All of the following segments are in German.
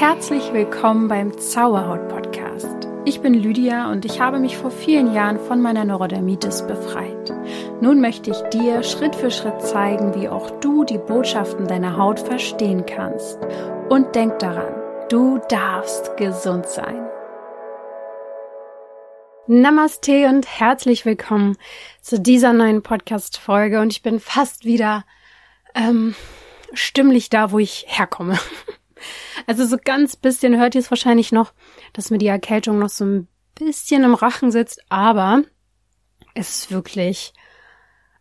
Herzlich willkommen beim Zauberhaut Podcast. Ich bin Lydia und ich habe mich vor vielen Jahren von meiner Neurodermitis befreit. Nun möchte ich dir Schritt für Schritt zeigen, wie auch du die Botschaften deiner Haut verstehen kannst. Und denk daran, du darfst gesund sein. Namaste und herzlich willkommen zu dieser neuen Podcast-Folge und ich bin fast wieder ähm, stimmlich da, wo ich herkomme. Also so ganz bisschen hört ihr es wahrscheinlich noch, dass mir die Erkältung noch so ein bisschen im Rachen sitzt, aber es ist wirklich,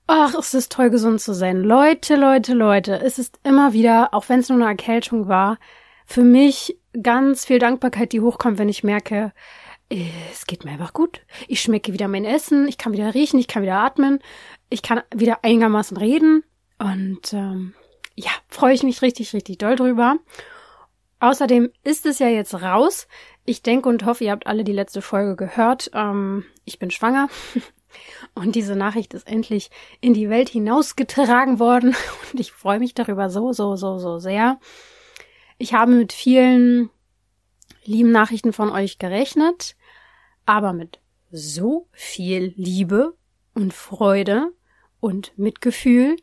ach, es ist toll gesund zu sein. Leute, Leute, Leute, es ist immer wieder, auch wenn es nur eine Erkältung war, für mich ganz viel Dankbarkeit, die hochkommt, wenn ich merke, es geht mir einfach gut. Ich schmecke wieder mein Essen, ich kann wieder riechen, ich kann wieder atmen, ich kann wieder einigermaßen reden und ähm, ja, freue ich mich richtig, richtig doll drüber. Außerdem ist es ja jetzt raus. Ich denke und hoffe, ihr habt alle die letzte Folge gehört. Ähm, ich bin schwanger. Und diese Nachricht ist endlich in die Welt hinausgetragen worden. Und ich freue mich darüber so, so, so, so sehr. Ich habe mit vielen lieben Nachrichten von euch gerechnet, aber mit so viel Liebe und Freude und Mitgefühl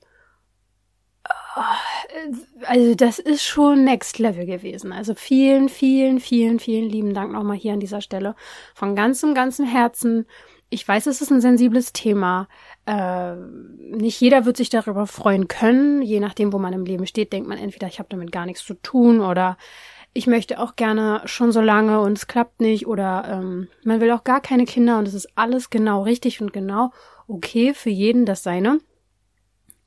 also das ist schon Next Level gewesen. Also vielen, vielen, vielen, vielen lieben Dank nochmal hier an dieser Stelle. Von ganzem, ganzem Herzen. Ich weiß, es ist ein sensibles Thema. Äh, nicht jeder wird sich darüber freuen können. Je nachdem, wo man im Leben steht, denkt man entweder, ich habe damit gar nichts zu tun oder ich möchte auch gerne schon so lange und es klappt nicht oder ähm, man will auch gar keine Kinder und es ist alles genau richtig und genau okay für jeden das seine.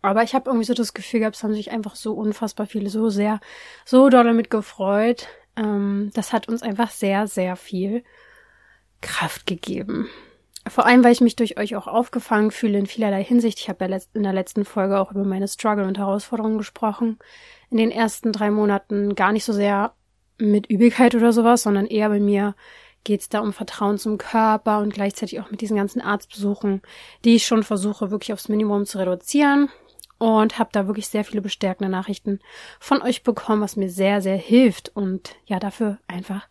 Aber ich habe irgendwie so das Gefühl gehabt, es haben sich einfach so unfassbar viele so sehr, so doll damit gefreut. Ähm, das hat uns einfach sehr, sehr viel Kraft gegeben. Vor allem, weil ich mich durch euch auch aufgefangen fühle in vielerlei Hinsicht. Ich habe ja in der letzten Folge auch über meine Struggle und Herausforderungen gesprochen. In den ersten drei Monaten gar nicht so sehr mit Übelkeit oder sowas, sondern eher bei mir geht es da um Vertrauen zum Körper und gleichzeitig auch mit diesen ganzen Arztbesuchen, die ich schon versuche wirklich aufs Minimum zu reduzieren und habe da wirklich sehr viele bestärkende Nachrichten von euch bekommen, was mir sehr, sehr hilft. Und ja, dafür einfach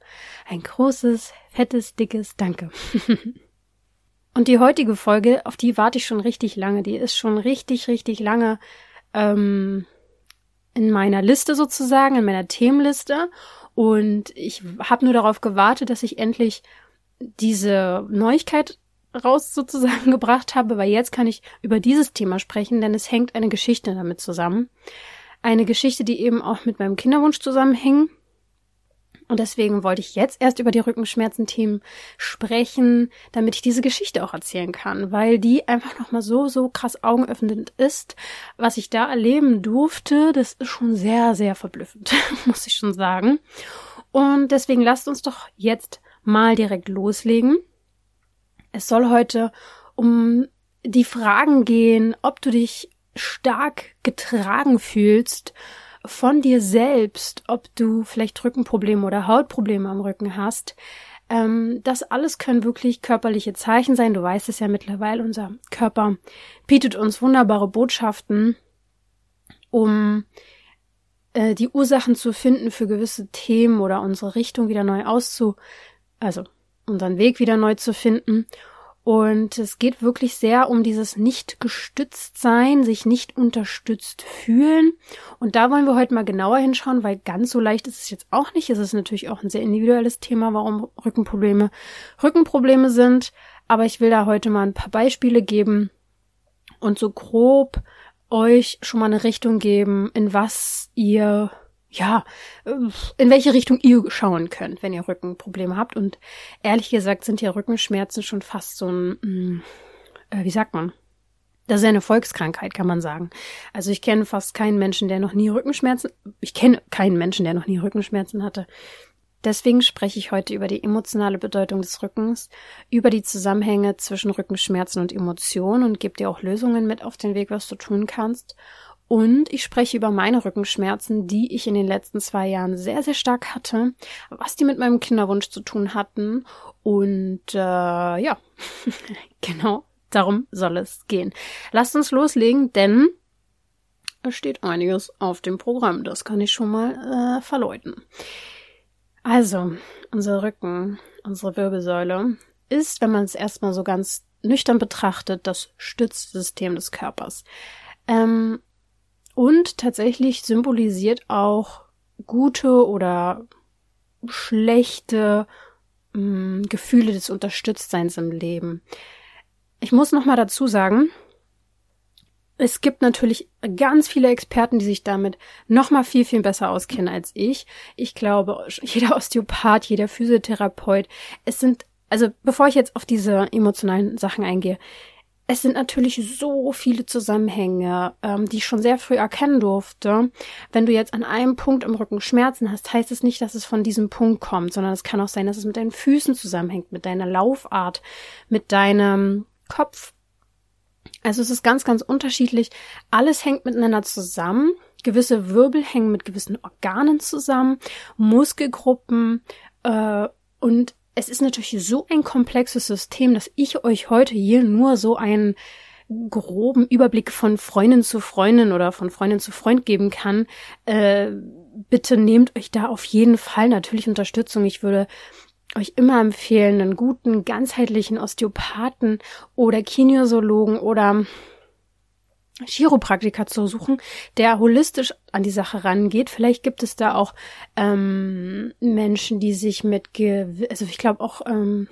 ein großes, fettes, dickes Danke. und die heutige Folge, auf die warte ich schon richtig lange. Die ist schon richtig, richtig lange ähm, in meiner Liste sozusagen, in meiner Themenliste. Und ich habe nur darauf gewartet, dass ich endlich diese Neuigkeit raus sozusagen gebracht habe, weil jetzt kann ich über dieses Thema sprechen, denn es hängt eine Geschichte damit zusammen. Eine Geschichte, die eben auch mit meinem Kinderwunsch zusammenhängt. Und deswegen wollte ich jetzt erst über die Rückenschmerzen-Themen sprechen, damit ich diese Geschichte auch erzählen kann, weil die einfach nochmal so, so krass augenöffnend ist. Was ich da erleben durfte, das ist schon sehr, sehr verblüffend, muss ich schon sagen. Und deswegen lasst uns doch jetzt mal direkt loslegen. Es soll heute um die Fragen gehen, ob du dich stark getragen fühlst von dir selbst, ob du vielleicht Rückenprobleme oder Hautprobleme am Rücken hast. Ähm, das alles können wirklich körperliche Zeichen sein. Du weißt es ja mittlerweile, unser Körper bietet uns wunderbare Botschaften, um äh, die Ursachen zu finden für gewisse Themen oder unsere Richtung wieder neu auszu, also unseren Weg wieder neu zu finden. Und es geht wirklich sehr um dieses nicht gestützt sein, sich nicht unterstützt fühlen. Und da wollen wir heute mal genauer hinschauen, weil ganz so leicht ist es jetzt auch nicht. Es ist natürlich auch ein sehr individuelles Thema, warum Rückenprobleme Rückenprobleme sind. Aber ich will da heute mal ein paar Beispiele geben und so grob euch schon mal eine Richtung geben, in was ihr ja, äh, in welche Richtung ihr schauen könnt, wenn ihr Rückenprobleme habt. Und ehrlich gesagt sind ja Rückenschmerzen schon fast so ein, mm, äh, wie sagt man? Das ist ja eine Volkskrankheit, kann man sagen. Also ich kenne fast keinen Menschen, der noch nie Rückenschmerzen, ich kenne keinen Menschen, der noch nie Rückenschmerzen hatte. Deswegen spreche ich heute über die emotionale Bedeutung des Rückens, über die Zusammenhänge zwischen Rückenschmerzen und Emotionen und gebe dir auch Lösungen mit auf den Weg, was du tun kannst. Und ich spreche über meine Rückenschmerzen, die ich in den letzten zwei Jahren sehr, sehr stark hatte, was die mit meinem Kinderwunsch zu tun hatten. Und äh, ja, genau darum soll es gehen. Lasst uns loslegen, denn es steht einiges auf dem Programm. Das kann ich schon mal äh, verleuten. Also, unser Rücken, unsere Wirbelsäule ist, wenn man es erstmal so ganz nüchtern betrachtet, das Stützsystem des Körpers. Ähm, und tatsächlich symbolisiert auch gute oder schlechte mh, mm, Gefühle des Unterstütztseins im Leben. Ich muss noch mal dazu sagen, es gibt natürlich ganz viele Experten, die sich damit noch mal viel viel besser auskennen als ich. Ich glaube, jeder Osteopath, jeder Physiotherapeut, es sind also bevor ich jetzt auf diese emotionalen Sachen eingehe, es sind natürlich so viele Zusammenhänge, ähm, die ich schon sehr früh erkennen durfte. Wenn du jetzt an einem Punkt im Rücken Schmerzen hast, heißt es nicht, dass es von diesem Punkt kommt, sondern es kann auch sein, dass es mit deinen Füßen zusammenhängt, mit deiner Laufart, mit deinem Kopf. Also es ist ganz, ganz unterschiedlich. Alles hängt miteinander zusammen. Gewisse Wirbel hängen mit gewissen Organen zusammen, Muskelgruppen äh, und es ist natürlich so ein komplexes System, dass ich euch heute hier nur so einen groben Überblick von Freundin zu Freundin oder von Freundin zu Freund geben kann. Äh, bitte nehmt euch da auf jeden Fall natürlich Unterstützung. Ich würde euch immer empfehlen, einen guten, ganzheitlichen Osteopathen oder Kinesiologen oder Chiropraktiker zu suchen, der holistisch an die Sache rangeht. Vielleicht gibt es da auch ähm, Menschen, die sich mit, also ich glaube auch ähm,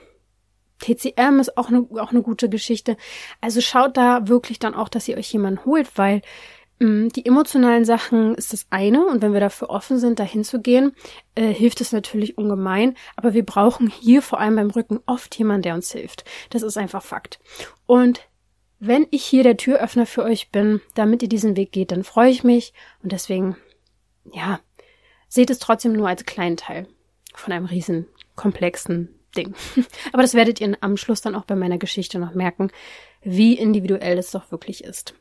TCM ist auch eine auch eine gute Geschichte. Also schaut da wirklich dann auch, dass ihr euch jemanden holt, weil ähm, die emotionalen Sachen ist das eine und wenn wir dafür offen sind, dahin zu gehen, äh, hilft es natürlich ungemein. Aber wir brauchen hier vor allem beim Rücken oft jemanden, der uns hilft. Das ist einfach Fakt. Und wenn ich hier der Türöffner für euch bin, damit ihr diesen Weg geht, dann freue ich mich und deswegen, ja, seht es trotzdem nur als kleinen Teil von einem riesen komplexen Ding. Aber das werdet ihr am Schluss dann auch bei meiner Geschichte noch merken, wie individuell es doch wirklich ist.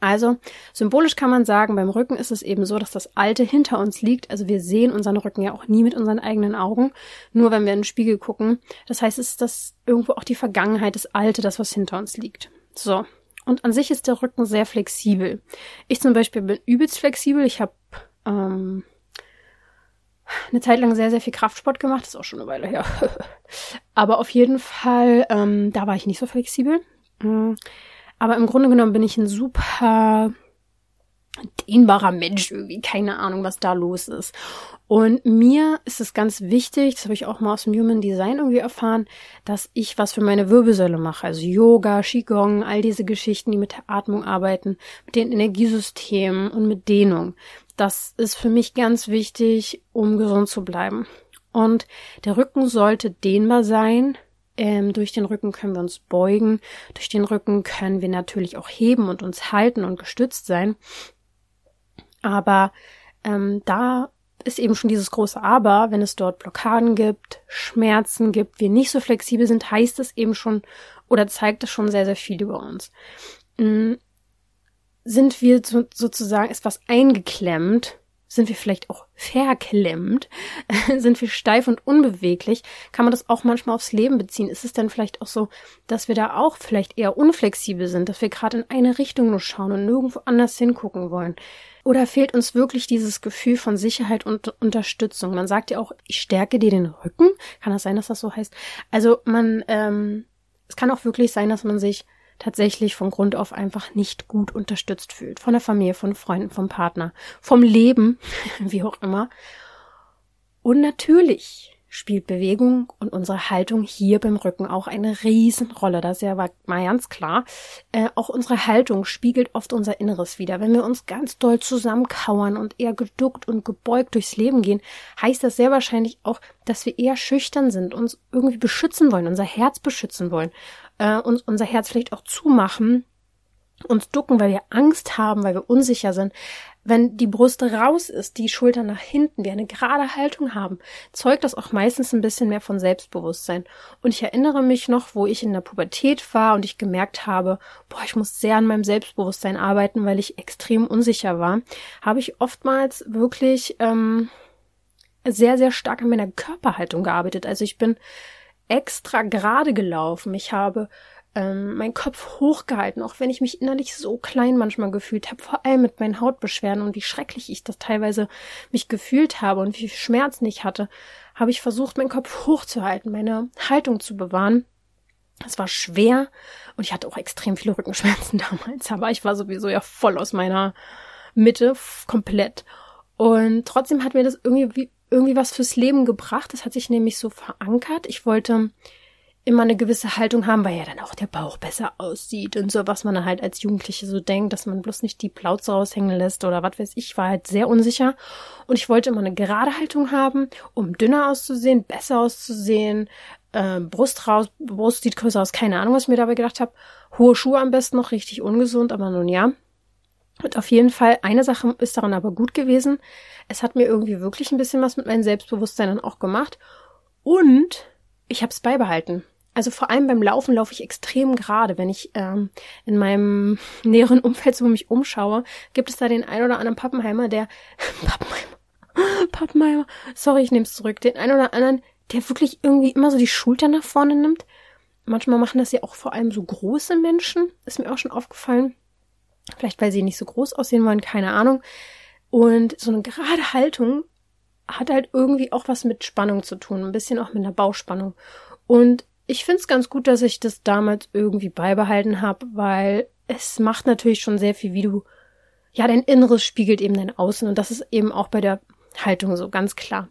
Also, symbolisch kann man sagen, beim Rücken ist es eben so, dass das Alte hinter uns liegt. Also wir sehen unseren Rücken ja auch nie mit unseren eigenen Augen, nur wenn wir in den Spiegel gucken. Das heißt, es ist das irgendwo auch die Vergangenheit, das Alte, das was hinter uns liegt. So. Und an sich ist der Rücken sehr flexibel. Ich zum Beispiel bin übelst flexibel. Ich habe ähm, eine Zeit lang sehr, sehr viel Kraftsport gemacht. Das ist auch schon eine Weile her. Aber auf jeden Fall, ähm, da war ich nicht so flexibel. Mhm. Aber im Grunde genommen bin ich ein super dehnbarer Mensch irgendwie. Keine Ahnung, was da los ist. Und mir ist es ganz wichtig, das habe ich auch mal aus dem Human Design irgendwie erfahren, dass ich was für meine Wirbelsäule mache. Also Yoga, Qigong, all diese Geschichten, die mit der Atmung arbeiten, mit den Energiesystemen und mit Dehnung. Das ist für mich ganz wichtig, um gesund zu bleiben. Und der Rücken sollte dehnbar sein, ähm, durch den Rücken können wir uns beugen. Durch den Rücken können wir natürlich auch heben und uns halten und gestützt sein. Aber ähm, da ist eben schon dieses große Aber, wenn es dort Blockaden gibt, Schmerzen gibt, wir nicht so flexibel sind, heißt es eben schon oder zeigt es schon sehr, sehr viel über uns. Mhm. Sind wir so, sozusagen etwas eingeklemmt, sind wir vielleicht auch verklemmt? Sind wir steif und unbeweglich? Kann man das auch manchmal aufs Leben beziehen? Ist es denn vielleicht auch so, dass wir da auch vielleicht eher unflexibel sind, dass wir gerade in eine Richtung nur schauen und nirgendwo anders hingucken wollen? Oder fehlt uns wirklich dieses Gefühl von Sicherheit und Unterstützung? Man sagt ja auch, ich stärke dir den Rücken. Kann das sein, dass das so heißt? Also man, ähm, es kann auch wirklich sein, dass man sich tatsächlich von Grund auf einfach nicht gut unterstützt fühlt. Von der Familie, von Freunden, vom Partner, vom Leben, wie auch immer. Und natürlich spielt Bewegung und unsere Haltung hier beim Rücken auch eine Riesenrolle. Das ist ja mal ganz klar. Äh, auch unsere Haltung spiegelt oft unser Inneres wieder. Wenn wir uns ganz doll zusammenkauern und eher geduckt und gebeugt durchs Leben gehen, heißt das sehr wahrscheinlich auch, dass wir eher schüchtern sind, uns irgendwie beschützen wollen, unser Herz beschützen wollen äh, uns unser Herz vielleicht auch zumachen, uns ducken, weil wir Angst haben, weil wir unsicher sind. Wenn die Brust raus ist, die Schultern nach hinten, wir eine gerade Haltung haben, zeugt das auch meistens ein bisschen mehr von Selbstbewusstsein. Und ich erinnere mich noch, wo ich in der Pubertät war und ich gemerkt habe, boah, ich muss sehr an meinem Selbstbewusstsein arbeiten, weil ich extrem unsicher war, habe ich oftmals wirklich ähm, sehr, sehr stark an meiner Körperhaltung gearbeitet. Also ich bin extra gerade gelaufen. Ich habe ähm, meinen Kopf hochgehalten, auch wenn ich mich innerlich so klein manchmal gefühlt habe, vor allem mit meinen Hautbeschwerden und wie schrecklich ich das teilweise mich gefühlt habe und wie viel Schmerzen ich hatte, habe ich versucht, meinen Kopf hochzuhalten, meine Haltung zu bewahren. Es war schwer und ich hatte auch extrem viele Rückenschmerzen damals, aber ich war sowieso ja voll aus meiner Mitte, komplett. Und trotzdem hat mir das irgendwie, irgendwie was fürs Leben gebracht. Das hat sich nämlich so verankert. Ich wollte immer eine gewisse Haltung haben, weil ja dann auch der Bauch besser aussieht und so, was man halt als Jugendliche so denkt, dass man bloß nicht die Plauze raushängen lässt oder was weiß ich, war halt sehr unsicher. Und ich wollte immer eine gerade Haltung haben, um dünner auszusehen, besser auszusehen, äh, Brust raus, Brust sieht größer aus, keine Ahnung, was ich mir dabei gedacht habe. Hohe Schuhe am besten noch, richtig ungesund, aber nun ja. Und auf jeden Fall, eine Sache ist daran aber gut gewesen. Es hat mir irgendwie wirklich ein bisschen was mit meinem Selbstbewusstsein dann auch gemacht. Und ich habe es beibehalten. Also vor allem beim Laufen laufe ich extrem gerade. Wenn ich ähm, in meinem näheren Umfeld so mich umschaue, gibt es da den ein oder anderen Pappenheimer, der Pappenheimer, Pappenheimer, sorry, ich nehme es zurück, den ein oder anderen, der wirklich irgendwie immer so die Schulter nach vorne nimmt. Manchmal machen das ja auch vor allem so große Menschen, ist mir auch schon aufgefallen. Vielleicht weil sie nicht so groß aussehen wollen, keine Ahnung. Und so eine gerade Haltung hat halt irgendwie auch was mit Spannung zu tun, ein bisschen auch mit einer Bauchspannung. Und ich finde es ganz gut, dass ich das damals irgendwie beibehalten habe, weil es macht natürlich schon sehr viel, wie du, ja, dein Inneres spiegelt eben dein Außen und das ist eben auch bei der Haltung so, ganz klar.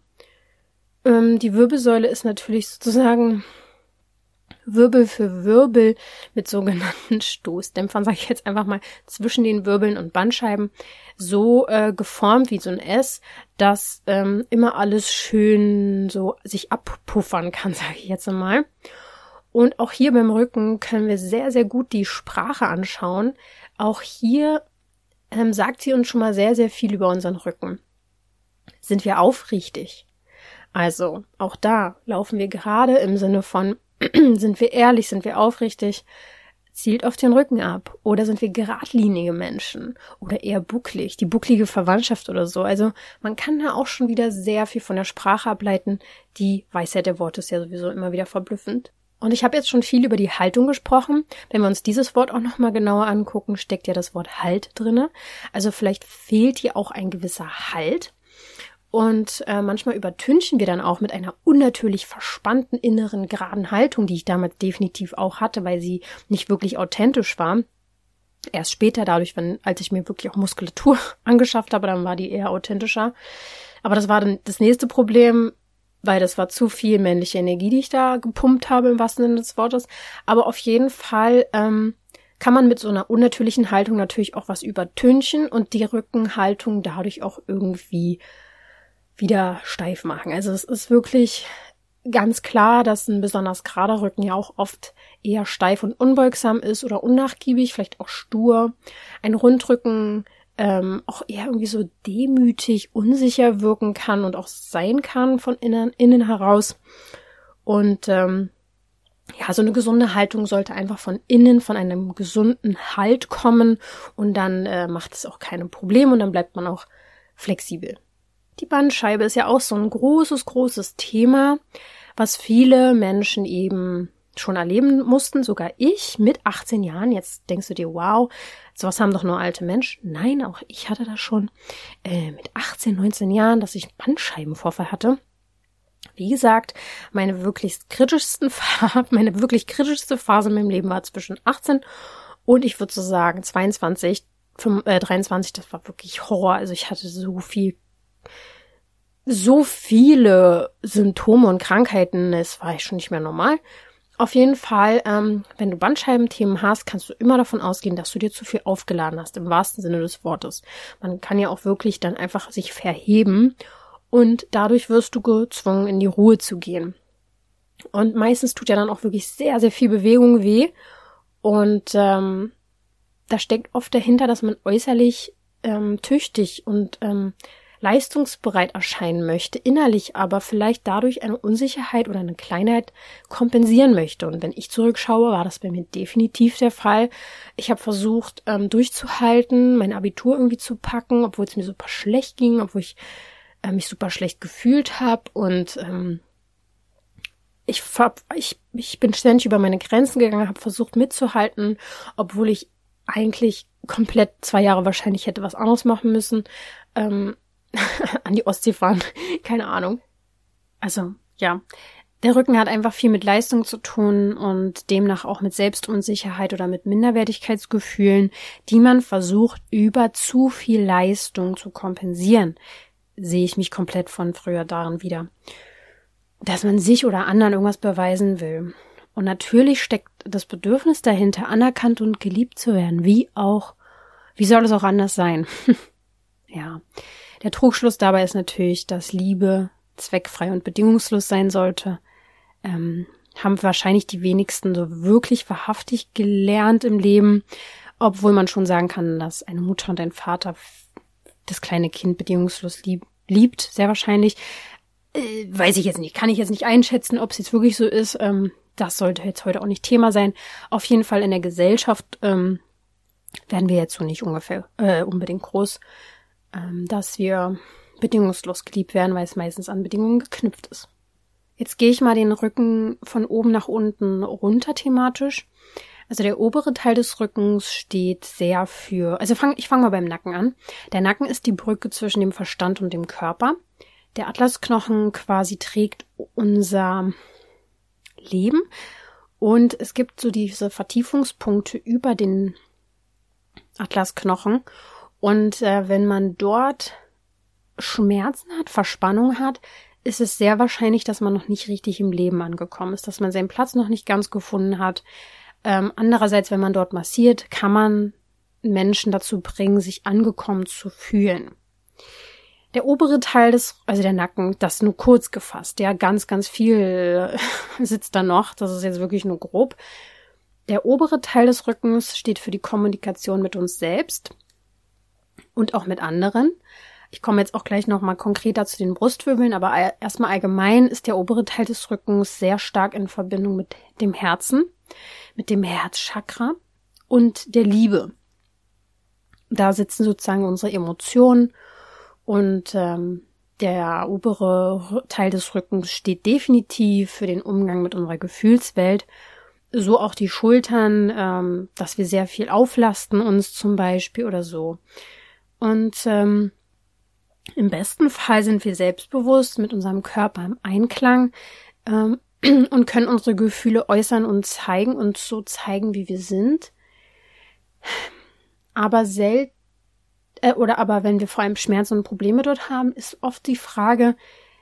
Ähm, die Wirbelsäule ist natürlich sozusagen Wirbel für Wirbel mit sogenannten Stoßdämpfern, sage ich jetzt einfach mal, zwischen den Wirbeln und Bandscheiben so äh, geformt wie so ein S, dass ähm, immer alles schön so sich abpuffern kann, sage ich jetzt mal. Und auch hier beim Rücken können wir sehr, sehr gut die Sprache anschauen. Auch hier ähm, sagt sie uns schon mal sehr, sehr viel über unseren Rücken. Sind wir aufrichtig? Also, auch da laufen wir gerade im Sinne von sind wir ehrlich, sind wir aufrichtig, zielt auf den Rücken ab. Oder sind wir geradlinige Menschen oder eher bucklig, die bucklige Verwandtschaft oder so. Also man kann da auch schon wieder sehr viel von der Sprache ableiten. Die Weisheit der Worte ist ja sowieso immer wieder verblüffend. Und ich habe jetzt schon viel über die Haltung gesprochen. Wenn wir uns dieses Wort auch nochmal genauer angucken, steckt ja das Wort Halt drinne. Also vielleicht fehlt hier auch ein gewisser Halt. Und äh, manchmal übertünchen wir dann auch mit einer unnatürlich verspannten inneren geraden Haltung, die ich damals definitiv auch hatte, weil sie nicht wirklich authentisch war. Erst später, dadurch, wenn, als ich mir wirklich auch Muskulatur angeschafft habe, dann war die eher authentischer. Aber das war dann das nächste Problem, weil das war zu viel männliche Energie, die ich da gepumpt habe, im wahrsten Sinne des Wortes. Aber auf jeden Fall ähm, kann man mit so einer unnatürlichen Haltung natürlich auch was übertünchen und die Rückenhaltung dadurch auch irgendwie wieder steif machen. Also es ist wirklich ganz klar, dass ein besonders gerader Rücken ja auch oft eher steif und unbeugsam ist oder unnachgiebig, vielleicht auch stur. Ein Rundrücken ähm, auch eher irgendwie so demütig, unsicher wirken kann und auch sein kann von innen, innen heraus. Und ähm, ja, so eine gesunde Haltung sollte einfach von innen, von einem gesunden Halt kommen und dann äh, macht es auch keine Probleme und dann bleibt man auch flexibel. Die Bandscheibe ist ja auch so ein großes, großes Thema, was viele Menschen eben schon erleben mussten, sogar ich mit 18 Jahren. Jetzt denkst du dir, wow, sowas haben doch nur alte Menschen. Nein, auch ich hatte das schon äh, mit 18, 19 Jahren, dass ich Bandscheibenvorfall hatte. Wie gesagt, meine wirklich kritischsten Phase, meine wirklich kritischste Phase in meinem Leben war zwischen 18 und ich würde so sagen 22, 5, äh, 23, das war wirklich Horror. Also ich hatte so viel so viele Symptome und Krankheiten, es war schon nicht mehr normal. Auf jeden Fall, ähm, wenn du Bandscheibenthemen hast, kannst du immer davon ausgehen, dass du dir zu viel aufgeladen hast, im wahrsten Sinne des Wortes. Man kann ja auch wirklich dann einfach sich verheben und dadurch wirst du gezwungen, in die Ruhe zu gehen. Und meistens tut ja dann auch wirklich sehr, sehr viel Bewegung weh. Und ähm, da steckt oft dahinter, dass man äußerlich ähm, tüchtig und ähm, leistungsbereit erscheinen möchte, innerlich aber vielleicht dadurch eine Unsicherheit oder eine Kleinheit kompensieren möchte. Und wenn ich zurückschaue, war das bei mir definitiv der Fall. Ich habe versucht, ähm, durchzuhalten, mein Abitur irgendwie zu packen, obwohl es mir super schlecht ging, obwohl ich äh, mich super schlecht gefühlt habe und ähm, ich, ich, ich bin ständig über meine Grenzen gegangen, habe versucht mitzuhalten, obwohl ich eigentlich komplett zwei Jahre wahrscheinlich hätte was anderes machen müssen. Ähm, an die Ostsee fahren, keine Ahnung. Also, ja. Der Rücken hat einfach viel mit Leistung zu tun und demnach auch mit Selbstunsicherheit oder mit Minderwertigkeitsgefühlen, die man versucht, über zu viel Leistung zu kompensieren. Sehe ich mich komplett von früher darin wieder dass man sich oder anderen irgendwas beweisen will. Und natürlich steckt das Bedürfnis dahinter, anerkannt und geliebt zu werden. Wie auch, wie soll es auch anders sein? ja. Der Trugschluss dabei ist natürlich, dass Liebe zweckfrei und bedingungslos sein sollte. Ähm, haben wahrscheinlich die wenigsten so wirklich wahrhaftig gelernt im Leben, obwohl man schon sagen kann, dass eine Mutter und ein Vater das kleine Kind bedingungslos lieb, liebt, sehr wahrscheinlich. Äh, weiß ich jetzt nicht, kann ich jetzt nicht einschätzen, ob es jetzt wirklich so ist. Ähm, das sollte jetzt heute auch nicht Thema sein. Auf jeden Fall in der Gesellschaft ähm, werden wir jetzt so nicht ungefähr äh, unbedingt groß, ähm, dass wir bedingungslos geliebt werden, weil es meistens an Bedingungen geknüpft ist. Jetzt gehe ich mal den Rücken von oben nach unten runter thematisch. Also der obere Teil des Rückens steht sehr für, also fang, ich fange mal beim Nacken an. Der Nacken ist die Brücke zwischen dem Verstand und dem Körper der Atlasknochen quasi trägt unser Leben. Und es gibt so diese Vertiefungspunkte über den Atlasknochen. Und äh, wenn man dort Schmerzen hat, Verspannung hat, ist es sehr wahrscheinlich, dass man noch nicht richtig im Leben angekommen ist, dass man seinen Platz noch nicht ganz gefunden hat. Ähm, andererseits, wenn man dort massiert, kann man Menschen dazu bringen, sich angekommen zu fühlen. Der obere Teil des, also der Nacken, das nur kurz gefasst. Ja, ganz, ganz viel sitzt da noch. Das ist jetzt wirklich nur grob. Der obere Teil des Rückens steht für die Kommunikation mit uns selbst und auch mit anderen. Ich komme jetzt auch gleich nochmal konkreter zu den Brustwirbeln, aber erstmal allgemein ist der obere Teil des Rückens sehr stark in Verbindung mit dem Herzen, mit dem Herzchakra und der Liebe. Da sitzen sozusagen unsere Emotionen und ähm, der obere Teil des Rückens steht definitiv für den Umgang mit unserer Gefühlswelt. So auch die Schultern, ähm, dass wir sehr viel auflasten uns zum Beispiel oder so. Und ähm, im besten Fall sind wir selbstbewusst mit unserem Körper im Einklang ähm, und können unsere Gefühle äußern und zeigen und so zeigen, wie wir sind. Aber selten äh, oder aber wenn wir vor allem Schmerzen und Probleme dort haben, ist oft die Frage,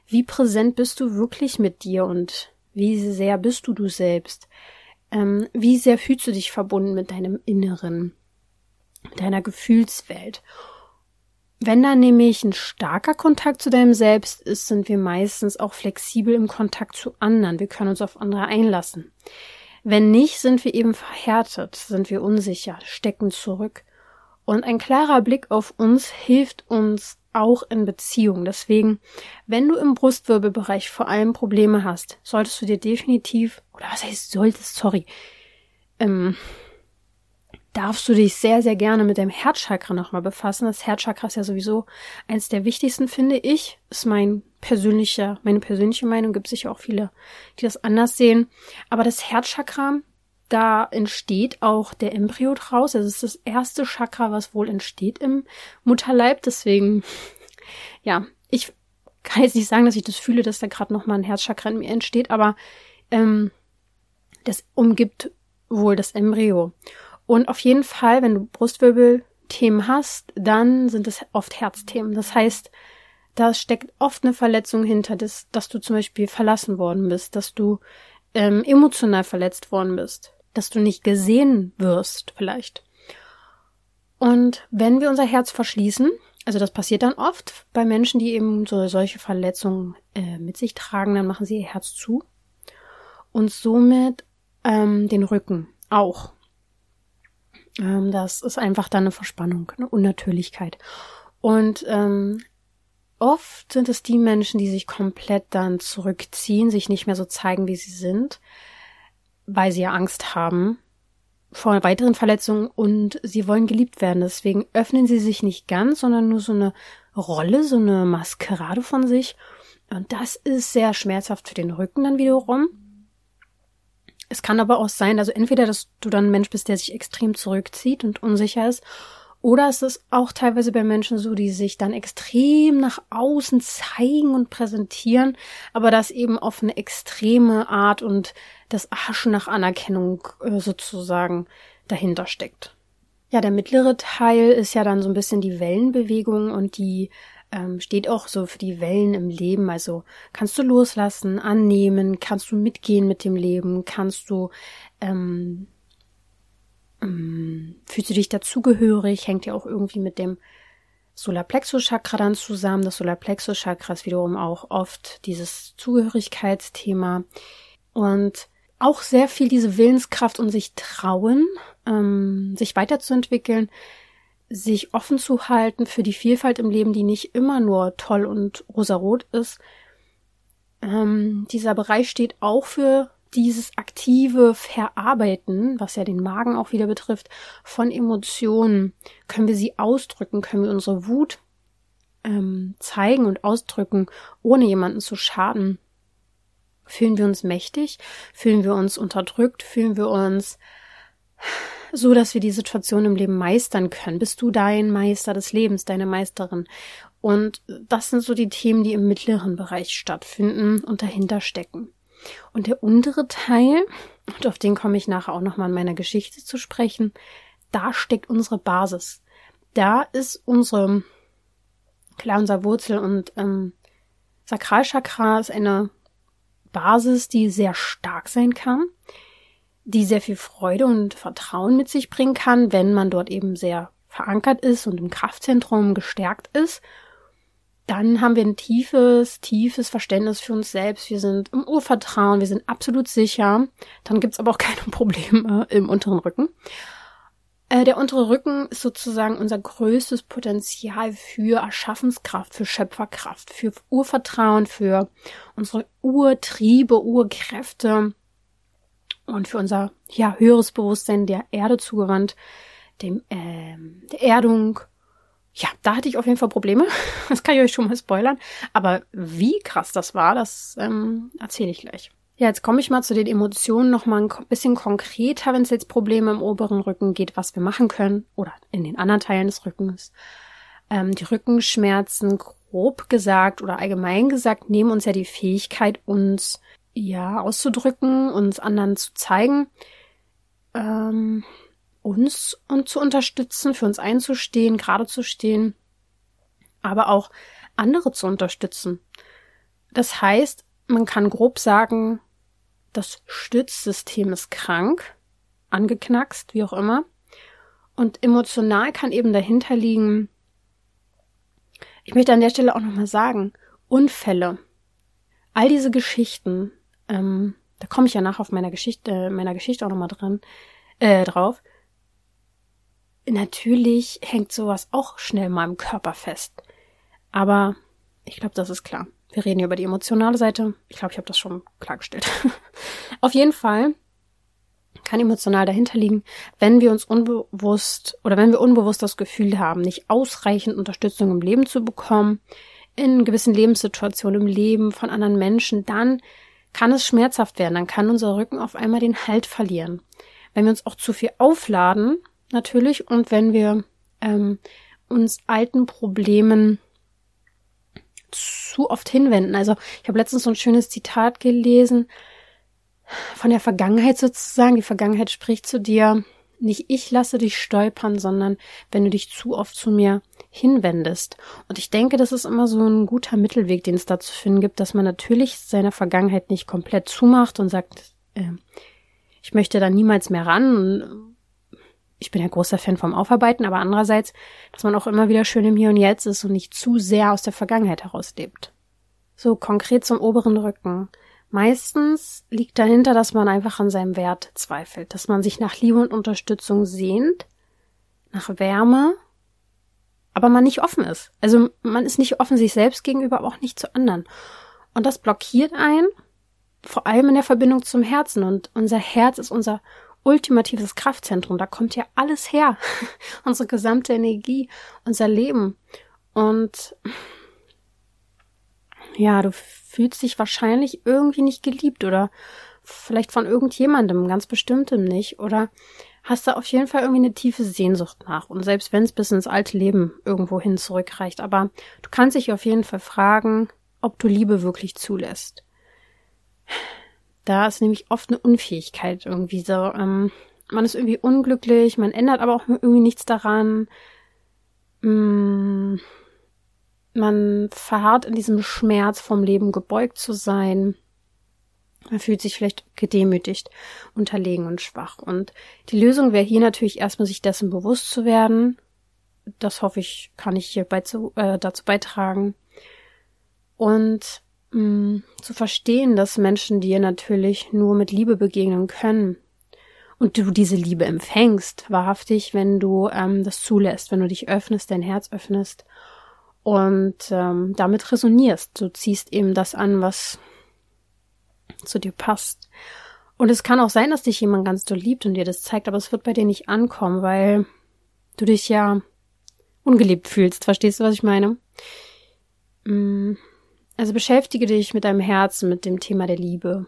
wie präsent bist du wirklich mit dir und wie sehr bist du du selbst? Ähm, wie sehr fühlst du dich verbunden mit deinem Inneren, mit deiner Gefühlswelt? Wenn da nämlich ein starker Kontakt zu deinem Selbst ist, sind wir meistens auch flexibel im Kontakt zu anderen. Wir können uns auf andere einlassen. Wenn nicht, sind wir eben verhärtet, sind wir unsicher, stecken zurück. Und ein klarer Blick auf uns hilft uns auch in Beziehungen. Deswegen, wenn du im Brustwirbelbereich vor allem Probleme hast, solltest du dir definitiv, oder was heißt solltest, sorry, ähm, darfst du dich sehr, sehr gerne mit dem Herzchakra nochmal befassen. Das Herzchakra ist ja sowieso eins der wichtigsten, finde ich. Ist mein persönlicher, meine persönliche Meinung. Gibt sicher auch viele, die das anders sehen. Aber das Herzchakra da entsteht auch der Embryo draus. Es ist das erste Chakra, was wohl entsteht im Mutterleib. Deswegen, ja, ich kann jetzt nicht sagen, dass ich das fühle, dass da gerade nochmal ein Herzchakra in mir entsteht, aber ähm, das umgibt wohl das Embryo. Und auf jeden Fall, wenn du Brustwirbelthemen hast, dann sind es oft Herzthemen. Das heißt, da steckt oft eine Verletzung hinter, dass, dass du zum Beispiel verlassen worden bist, dass du ähm, emotional verletzt worden bist dass du nicht gesehen wirst vielleicht. Und wenn wir unser Herz verschließen, also das passiert dann oft bei Menschen, die eben so solche Verletzungen äh, mit sich tragen, dann machen sie ihr Herz zu und somit ähm, den Rücken auch. Ähm, das ist einfach dann eine Verspannung, eine Unnatürlichkeit. Und ähm, oft sind es die Menschen, die sich komplett dann zurückziehen, sich nicht mehr so zeigen, wie sie sind, weil sie ja Angst haben vor weiteren Verletzungen und sie wollen geliebt werden. Deswegen öffnen sie sich nicht ganz, sondern nur so eine Rolle, so eine Maskerade von sich. Und das ist sehr schmerzhaft für den Rücken dann wiederum. Es kann aber auch sein, also entweder, dass du dann ein Mensch bist, der sich extrem zurückzieht und unsicher ist, oder es ist auch teilweise bei Menschen so, die sich dann extrem nach außen zeigen und präsentieren, aber das eben auf eine extreme Art und das Haschen nach Anerkennung äh, sozusagen dahinter steckt. Ja, der mittlere Teil ist ja dann so ein bisschen die Wellenbewegung und die ähm, steht auch so für die Wellen im Leben. Also kannst du loslassen, annehmen, kannst du mitgehen mit dem Leben, kannst du ähm, ähm, fühlst du dich dazugehörig, hängt ja auch irgendwie mit dem Solarplexus-Chakra dann zusammen. Das Solarplexus-Chakra ist wiederum auch oft dieses Zugehörigkeitsthema und auch sehr viel diese Willenskraft und sich trauen, ähm, sich weiterzuentwickeln, sich offen zu halten für die Vielfalt im Leben, die nicht immer nur toll und rosarot ist. Ähm, dieser Bereich steht auch für dieses aktive Verarbeiten, was ja den Magen auch wieder betrifft, von Emotionen. Können wir sie ausdrücken? Können wir unsere Wut ähm, zeigen und ausdrücken, ohne jemanden zu schaden? Fühlen wir uns mächtig? Fühlen wir uns unterdrückt? Fühlen wir uns so, dass wir die Situation im Leben meistern können? Bist du dein Meister des Lebens, deine Meisterin? Und das sind so die Themen, die im mittleren Bereich stattfinden und dahinter stecken. Und der untere Teil, und auf den komme ich nachher auch nochmal in meiner Geschichte zu sprechen, da steckt unsere Basis. Da ist unsere, klar, unser Wurzel und ähm, Sakralchakra ist eine Basis, die sehr stark sein kann, die sehr viel Freude und Vertrauen mit sich bringen kann, wenn man dort eben sehr verankert ist und im Kraftzentrum gestärkt ist dann haben wir ein tiefes, tiefes Verständnis für uns selbst. Wir sind im Urvertrauen, wir sind absolut sicher. Dann gibt's aber auch keine Probleme im unteren Rücken. Äh, der untere Rücken ist sozusagen unser größtes Potenzial für Erschaffenskraft, für Schöpferkraft, für Urvertrauen, für unsere Urtriebe, Urkräfte und für unser ja, höheres Bewusstsein der Erde zugewandt, dem, ähm, der Erdung, ja, da hatte ich auf jeden Fall Probleme. Das kann ich euch schon mal spoilern. Aber wie krass das war, das ähm, erzähle ich gleich. Ja, jetzt komme ich mal zu den Emotionen noch mal ein bisschen konkreter, wenn es jetzt Probleme im oberen Rücken geht, was wir machen können oder in den anderen Teilen des Rückens. Ähm, die Rückenschmerzen, grob gesagt oder allgemein gesagt, nehmen uns ja die Fähigkeit, uns ja auszudrücken, uns anderen zu zeigen. Ähm, uns und zu unterstützen, für uns einzustehen, gerade zu stehen, aber auch andere zu unterstützen. Das heißt, man kann grob sagen, das Stützsystem ist krank, angeknackst, wie auch immer. Und emotional kann eben dahinter liegen, ich möchte an der Stelle auch nochmal sagen, Unfälle. All diese Geschichten, ähm, da komme ich ja nach auf meiner Geschichte, meiner Geschichte auch nochmal dran, äh, drauf. Natürlich hängt sowas auch schnell mal im Körper fest. Aber ich glaube, das ist klar. Wir reden hier über die emotionale Seite. Ich glaube, ich habe das schon klargestellt. Auf jeden Fall kann emotional dahinter liegen, wenn wir uns unbewusst oder wenn wir unbewusst das Gefühl haben, nicht ausreichend Unterstützung im Leben zu bekommen, in gewissen Lebenssituationen im Leben von anderen Menschen, dann kann es schmerzhaft werden, dann kann unser Rücken auf einmal den Halt verlieren. Wenn wir uns auch zu viel aufladen, natürlich. Und wenn wir ähm, uns alten Problemen zu oft hinwenden. Also ich habe letztens so ein schönes Zitat gelesen von der Vergangenheit sozusagen. Die Vergangenheit spricht zu dir. Nicht ich lasse dich stolpern, sondern wenn du dich zu oft zu mir hinwendest. Und ich denke, das ist immer so ein guter Mittelweg, den es da zu finden gibt, dass man natürlich seiner Vergangenheit nicht komplett zumacht und sagt, äh, ich möchte da niemals mehr ran ich bin ja großer Fan vom Aufarbeiten, aber andererseits, dass man auch immer wieder schön im Hier und Jetzt ist und nicht zu sehr aus der Vergangenheit herauslebt. So konkret zum oberen Rücken. Meistens liegt dahinter, dass man einfach an seinem Wert zweifelt, dass man sich nach Liebe und Unterstützung sehnt, nach Wärme, aber man nicht offen ist. Also man ist nicht offen sich selbst gegenüber, aber auch nicht zu anderen. Und das blockiert einen, vor allem in der Verbindung zum Herzen. Und unser Herz ist unser ultimatives Kraftzentrum. Da kommt ja alles her. Unsere gesamte Energie, unser Leben. Und ja, du fühlst dich wahrscheinlich irgendwie nicht geliebt oder vielleicht von irgendjemandem, ganz bestimmtem nicht, oder hast du auf jeden Fall irgendwie eine tiefe Sehnsucht nach. Und selbst wenn es bis ins alte Leben irgendwo hin zurückreicht, aber du kannst dich auf jeden Fall fragen, ob du Liebe wirklich zulässt. Da ist nämlich oft eine Unfähigkeit irgendwie so. Ähm, man ist irgendwie unglücklich, man ändert aber auch irgendwie nichts daran. Mm, man verharrt in diesem Schmerz vom Leben gebeugt zu sein. Man fühlt sich vielleicht gedemütigt, unterlegen und schwach. Und die Lösung wäre hier natürlich erstmal, sich dessen bewusst zu werden. Das hoffe ich, kann ich hier zu, äh, dazu beitragen. Und mh, mm, zu verstehen, dass Menschen dir natürlich nur mit Liebe begegnen können. Und du diese Liebe empfängst, wahrhaftig, wenn du ähm, das zulässt, wenn du dich öffnest, dein Herz öffnest und ähm, damit resonierst. Du ziehst eben das an, was zu dir passt. Und es kann auch sein, dass dich jemand ganz doll liebt und dir das zeigt, aber es wird bei dir nicht ankommen, weil du dich ja ungeliebt fühlst. Verstehst du, was ich meine? Mm, also beschäftige dich mit deinem Herzen, mit dem Thema der Liebe.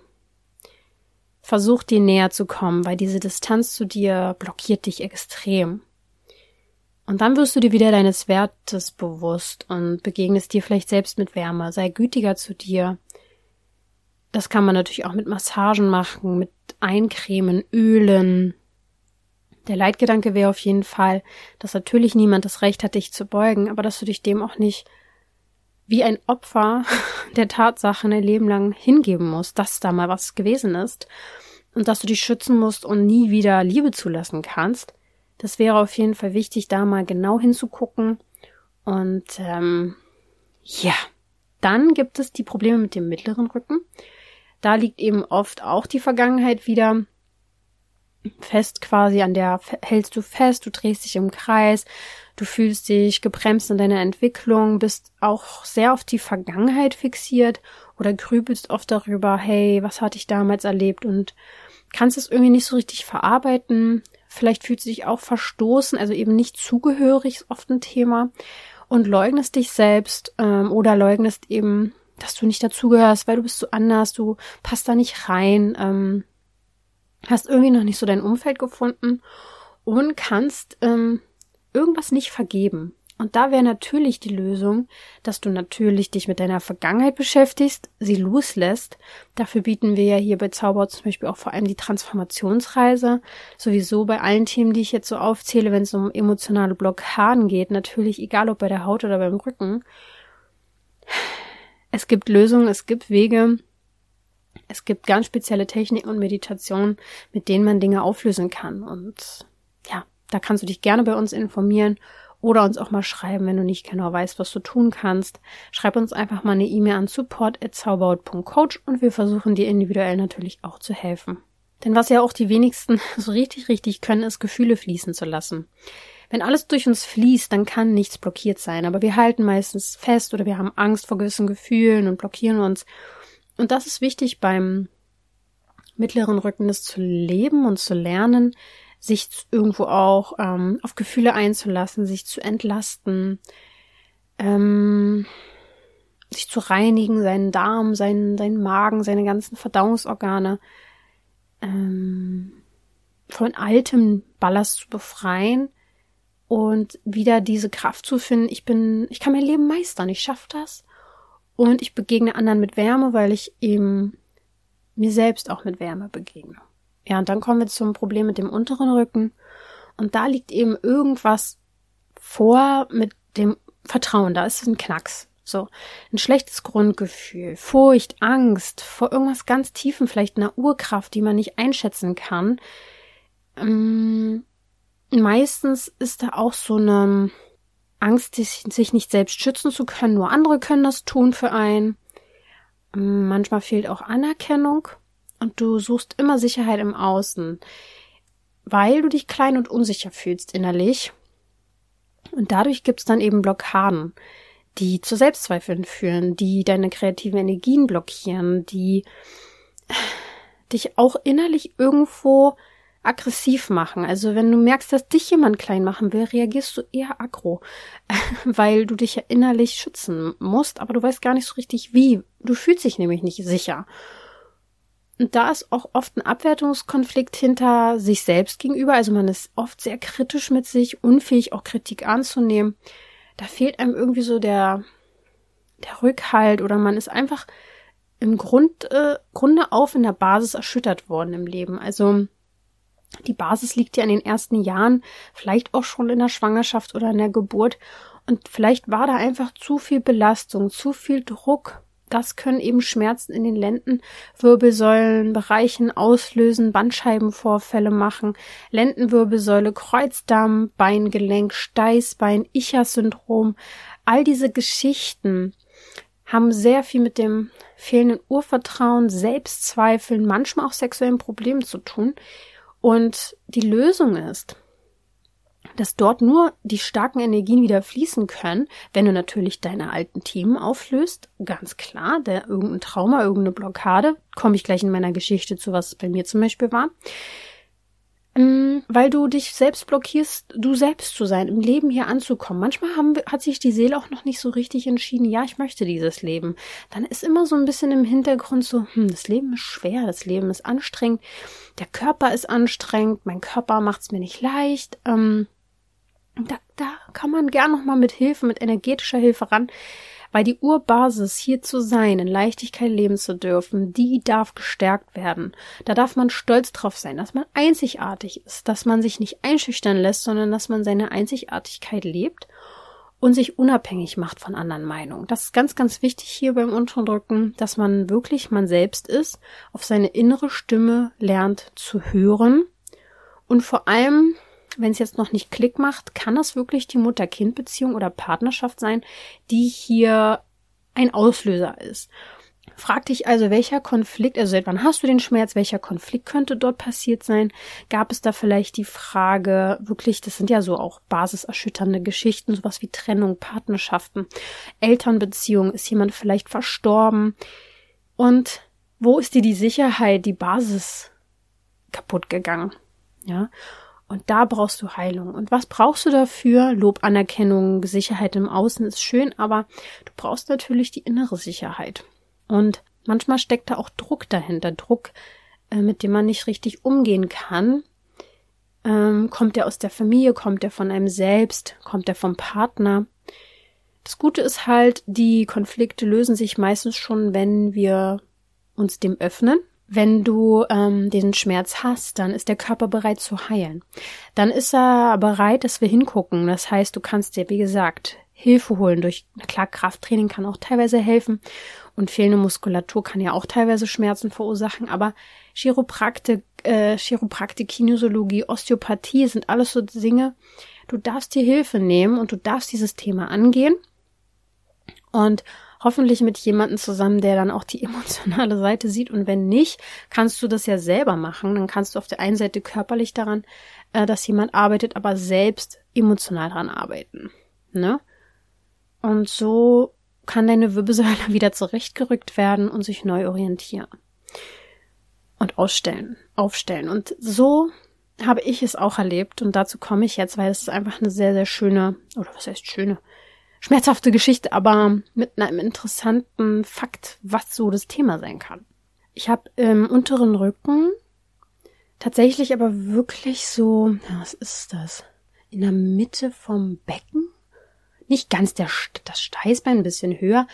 Versuch dir näher zu kommen, weil diese Distanz zu dir blockiert dich extrem. Und dann wirst du dir wieder deines Wertes bewusst und begegnest dir vielleicht selbst mit Wärme. Sei gütiger zu dir. Das kann man natürlich auch mit Massagen machen, mit Eincremen, Ölen. Der Leitgedanke wäre auf jeden Fall, dass natürlich niemand das Recht hat, dich zu beugen, aber dass du dich dem auch nicht wie ein Opfer der Tatsache ein Leben lang hingeben musst, dass da mal was gewesen ist und dass du dich schützen musst und nie wieder Liebe zulassen kannst. Das wäre auf jeden Fall wichtig, da mal genau hinzugucken. Und ähm, ja, dann gibt es die Probleme mit dem mittleren Rücken. Da liegt eben oft auch die Vergangenheit wieder fest quasi, an der hältst du fest, du drehst dich im Kreis, du fühlst dich gebremst in deiner Entwicklung, bist auch sehr auf die Vergangenheit fixiert oder grübelst oft darüber, hey, was hatte ich damals erlebt und kannst es irgendwie nicht so richtig verarbeiten. Vielleicht fühlst du dich auch verstoßen, also eben nicht zugehörig, ist oft ein Thema. Und leugnest dich selbst ähm, oder leugnest eben dass du nicht dazugehörst, weil du bist so anders, du passt da nicht rein, ähm, hast irgendwie noch nicht so dein Umfeld gefunden und kannst ähm, irgendwas nicht vergeben. Und da wäre natürlich die Lösung, dass du natürlich dich mit deiner Vergangenheit beschäftigst, sie loslässt. Dafür bieten wir ja hier bei Zauber zum Beispiel auch vor allem die Transformationsreise. Sowieso bei allen Themen, die ich jetzt so aufzähle, wenn es um emotionale Blockaden geht, natürlich egal ob bei der Haut oder beim Rücken es gibt Lösungen, es gibt Wege, es gibt ganz spezielle Techniken und Meditationen, mit denen man Dinge auflösen kann. Und ja, da kannst du dich gerne bei uns informieren oder uns auch mal schreiben, wenn du nicht genau weißt, was du tun kannst. Schreib uns einfach mal eine E-Mail an support.zauberhaut.coach und wir versuchen dir individuell natürlich auch zu helfen. Denn was ja auch die wenigsten so richtig, richtig können, ist Gefühle fließen zu lassen. Wenn alles durch uns fließt, dann kann nichts blockiert sein, aber wir halten meistens fest oder wir haben Angst vor gewissen Gefühlen und blockieren uns. Und das ist wichtig beim mittleren Rücken, das zu leben und zu lernen, sich irgendwo auch ähm, auf Gefühle einzulassen, sich zu entlasten, ähm, sich zu reinigen, seinen Darm, seinen, seinen Magen, seine ganzen Verdauungsorgane ähm, von altem Ballast zu befreien und wieder diese Kraft zu finden, ich bin, ich kann mein Leben meistern, ich schaffe das. Und ich begegne anderen mit Wärme, weil ich eben mir selbst auch mit Wärme begegne. Ja, und dann kommen wir zum Problem mit dem unteren Rücken. Und da liegt eben irgendwas vor mit dem Vertrauen. Da ist ein Knacks. So, ein schlechtes Grundgefühl, Furcht, Angst vor irgendwas ganz Tiefen, vielleicht einer Urkraft, die man nicht einschätzen kann. Ähm, meistens ist da auch so eine Angst, sich nicht selbst schützen zu können. Nur andere können das tun für einen. Manchmal fehlt auch Anerkennung und du suchst immer Sicherheit im Außen, weil du dich klein und unsicher fühlst innerlich. Und dadurch gibt's dann eben Blockaden, die zu Selbstzweifeln führen, die deine kreativen Energien blockieren, die dich auch innerlich irgendwo aggressiv machen. Also wenn du merkst, dass dich jemand klein machen will, reagierst du eher aggro, weil du dich ja innerlich schützen musst, aber du weißt gar nicht so richtig wie. Du fühlst dich nämlich nicht sicher. Und da ist auch oft ein Abwertungskonflikt hinter sich selbst gegenüber. Also man ist oft sehr kritisch mit sich, unfähig auch Kritik anzunehmen. Da fehlt einem irgendwie so der, der Rückhalt oder man ist einfach im Grund, äh, Grunde auf in der Basis erschüttert worden im Leben. Also die Basis liegt ja in den ersten Jahren, vielleicht auch schon in der Schwangerschaft oder in der Geburt. Und vielleicht war da einfach zu viel Belastung, zu viel Druck. Das können eben Schmerzen in den Lendenwirbelsäulenbereichen auslösen, Bandscheibenvorfälle machen, Lendenwirbelsäule, Kreuzdarm, Beingelenk, Steißbein, Ichers-Syndrom. All diese Geschichten haben sehr viel mit dem fehlenden Urvertrauen, Selbstzweifeln, manchmal auch sexuellen Problemen zu tun. Und die Lösung ist, dass dort nur die starken Energien wieder fließen können, wenn du natürlich deine alten Themen auflöst. Ganz klar, der irgendein Trauma, irgendeine Blockade, komme ich gleich in meiner Geschichte zu, was es bei mir zum Beispiel war. Ähm, weil du dich selbst blockierst, du selbst zu sein, im Leben hier anzukommen. Manchmal haben, hat sich die Seele auch noch nicht so richtig entschieden, ja, ich möchte dieses Leben. Dann ist immer so ein bisschen im Hintergrund so, hm, das Leben ist schwer, das Leben ist anstrengend, der Körper ist anstrengend, mein Körper macht es mir nicht leicht. Ähm, da, da kann man gern noch mal mit Hilfe, mit energetischer Hilfe ran, weil die Urbasis hier zu sein, in Leichtigkeit leben zu dürfen, die darf gestärkt werden. Da darf man stolz drauf sein, dass man einzigartig ist, dass man sich nicht einschüchtern lässt, sondern dass man seine Einzigartigkeit lebt und sich unabhängig macht von anderen Meinungen. Das ist ganz, ganz wichtig hier beim Unterdrücken, dass man wirklich man selbst ist, auf seine innere Stimme lernt zu hören und vor allem wenn es jetzt noch nicht Klick macht, kann das wirklich die Mutter-Kind-Beziehung oder Partnerschaft sein, die hier ein Auslöser ist. Frag dich also, welcher Konflikt, also seit wann hast du den Schmerz, welcher Konflikt könnte dort passiert sein? Gab es da vielleicht die Frage, wirklich, das sind ja so auch basiserschütternde Geschichten, sowas wie Trennung, Partnerschaften, Elternbeziehung, ist jemand vielleicht verstorben? Und wo ist dir die Sicherheit, die Basis kaputt gegangen? Ja. Und da brauchst du Heilung. Und was brauchst du dafür? Lob, Anerkennung, Sicherheit im Außen ist schön, aber du brauchst natürlich die innere Sicherheit. Und manchmal steckt da auch Druck dahinter. Druck, äh, mit dem man nicht richtig umgehen kann. Ähm, kommt der aus der Familie, kommt der von einem selbst, kommt der vom Partner. Das Gute ist halt, die Konflikte lösen sich meistens schon, wenn wir uns dem öffnen wenn du ähm, diesen Schmerz hast, dann ist der Körper bereit zu heilen. Dann ist er bereit, dass wir hingucken. Das heißt, du kannst dir, wie gesagt, Hilfe holen durch, klar, Krafttraining kann auch teilweise helfen und fehlende Muskulatur kann ja auch teilweise Schmerzen verursachen, aber Chiropraktik, äh, Chiropraktik, Kinesiologie, Osteopathie sind alles so Dinge. Du darfst dir Hilfe nehmen und du darfst dieses Thema angehen und hoffentlich mit jemandem zusammen, der dann auch die emotionale Seite sieht. Und wenn nicht, kannst du das ja selber machen. Dann kannst du auf der einen Seite körperlich daran, äh, dass jemand arbeitet, aber selbst emotional daran arbeiten. Ne? Und so kann deine Wirbelsäule wieder zurechtgerückt werden und sich neu orientieren. Und ausstellen, aufstellen. Und so habe ich es auch erlebt und dazu komme ich jetzt, weil es ist einfach eine sehr, sehr schöne, oder was heißt schöne, schmerzhafte Geschichte, aber mit einem interessanten Fakt, was so das Thema sein kann. Ich habe im unteren Rücken tatsächlich aber wirklich so, was ist das? In der Mitte vom Becken, nicht ganz der, das Steißbein, ein bisschen höher,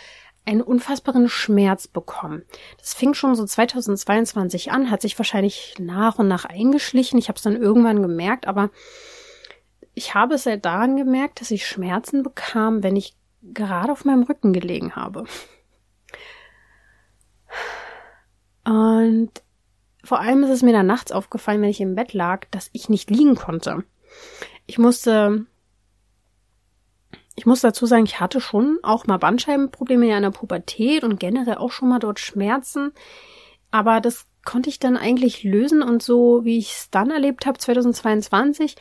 einen unfassbaren Schmerz bekommen. Das fing schon so 2022 an, hat sich wahrscheinlich nach und nach eingeschlichen. Ich habe es dann irgendwann gemerkt, aber ich habe es ja daran gemerkt, dass ich Schmerzen bekam, wenn ich gerade auf meinem Rücken gelegen habe. Und vor allem ist es mir dann nachts aufgefallen, wenn ich im Bett lag, dass ich nicht liegen konnte. Ich musste, ich muss dazu sagen, ich hatte schon auch mal Bandscheibenprobleme in der Pubertät und generell auch schon mal dort Schmerzen. Aber das konnte ich dann eigentlich lösen und so, wie ich es dann erlebt habe, 2022,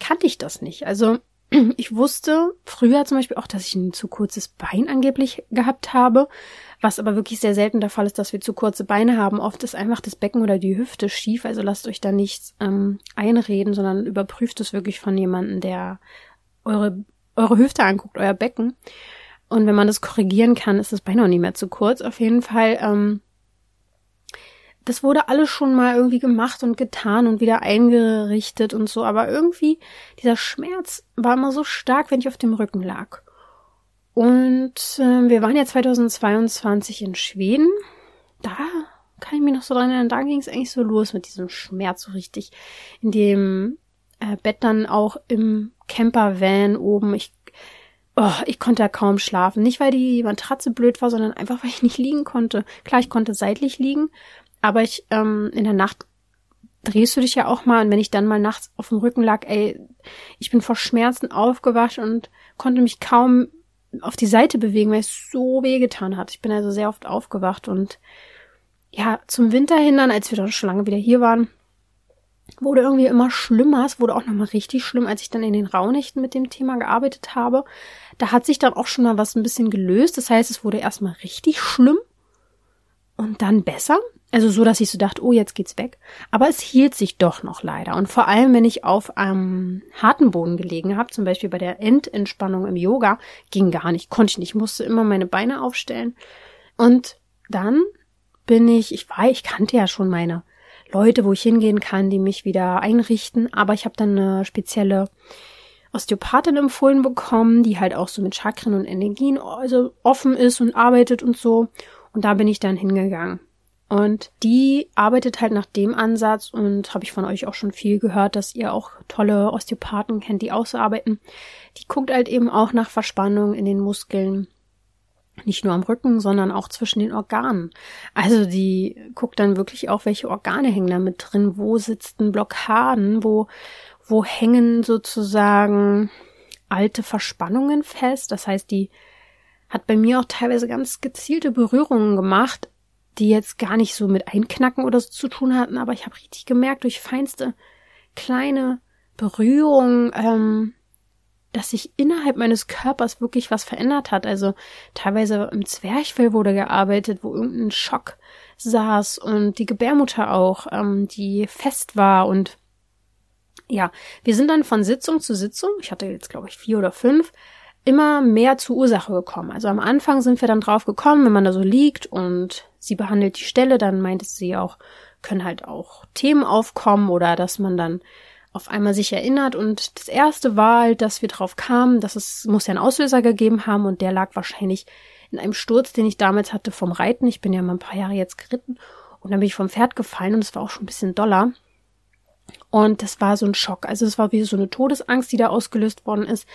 kannte ich das nicht. Also ich wusste früher zum Beispiel auch, dass ich ein zu kurzes Bein angeblich gehabt habe, was aber wirklich sehr selten der Fall ist, dass wir zu kurze Beine haben. Oft ist einfach das Becken oder die Hüfte schief, also lasst euch da nichts ähm, einreden, sondern überprüft es wirklich von jemandem, der eure, eure Hüfte anguckt, euer Becken. Und wenn man das korrigieren kann, ist das Bein auch nicht mehr zu kurz. Auf jeden Fall ähm, das wurde alles schon mal irgendwie gemacht und getan und wieder eingerichtet und so, aber irgendwie dieser Schmerz war immer so stark, wenn ich auf dem Rücken lag. Und äh, wir waren ja 2022 in Schweden. Da kann ich mich noch so dran erinnern, da ging es eigentlich so los mit diesem Schmerz so richtig. In dem äh, Bett dann auch im Campervan oben. Ich, oh, ich konnte da kaum schlafen. Nicht, weil die Matratze blöd war, sondern einfach, weil ich nicht liegen konnte. Klar, ich konnte seitlich liegen, aber ich, ähm, in der Nacht drehst du dich ja auch mal und wenn ich dann mal nachts auf dem Rücken lag, ey, ich bin vor Schmerzen aufgewacht und konnte mich kaum auf die Seite bewegen, weil es so wehgetan hat. Ich bin also sehr oft aufgewacht und ja, zum Winter hin dann, als wir dann schon lange wieder hier waren, wurde irgendwie immer schlimmer. Es wurde auch nochmal richtig schlimm, als ich dann in den Raunächten mit dem Thema gearbeitet habe. Da hat sich dann auch schon mal was ein bisschen gelöst. Das heißt, es wurde erstmal richtig schlimm und dann besser. Also so, dass ich so dachte, oh, jetzt geht's weg. Aber es hielt sich doch noch leider. Und vor allem, wenn ich auf einem harten Boden gelegen habe, zum Beispiel bei der Endentspannung im Yoga, ging gar nicht, konnte ich nicht, musste immer meine Beine aufstellen. Und dann bin ich, ich war, ich kannte ja schon meine Leute, wo ich hingehen kann, die mich wieder einrichten, aber ich habe dann eine spezielle Osteopathin empfohlen bekommen, die halt auch so mit Chakren und Energien also offen ist und arbeitet und so. Und da bin ich dann hingegangen. Und die arbeitet halt nach dem Ansatz und habe ich von euch auch schon viel gehört, dass ihr auch tolle Osteopathen kennt, die ausarbeiten. Die guckt halt eben auch nach Verspannung in den Muskeln. Nicht nur am Rücken, sondern auch zwischen den Organen. Also die guckt dann wirklich auch, welche Organe hängen da mit drin, wo sitzen Blockaden, wo, wo hängen sozusagen alte Verspannungen fest. Das heißt, die hat bei mir auch teilweise ganz gezielte Berührungen gemacht, die jetzt gar nicht so mit Einknacken oder so zu tun hatten, aber ich habe richtig gemerkt, durch feinste kleine Berührungen, ähm, dass sich innerhalb meines Körpers wirklich was verändert hat. Also teilweise im Zwerchfell wurde gearbeitet, wo irgendein Schock saß und die Gebärmutter auch, ähm, die fest war und ja, wir sind dann von Sitzung zu Sitzung, ich hatte jetzt glaube ich vier oder fünf, immer mehr zur Ursache gekommen. Also am Anfang sind wir dann drauf gekommen, wenn man da so liegt und sie behandelt die Stelle, dann meinte sie auch, können halt auch Themen aufkommen oder dass man dann auf einmal sich erinnert. Und das erste war halt, dass wir drauf kamen, dass es muss ja einen Auslöser gegeben haben und der lag wahrscheinlich in einem Sturz, den ich damals hatte vom Reiten. Ich bin ja mal ein paar Jahre jetzt geritten und dann bin ich vom Pferd gefallen und es war auch schon ein bisschen doller. Und das war so ein Schock. Also es war wie so eine Todesangst, die da ausgelöst worden ist,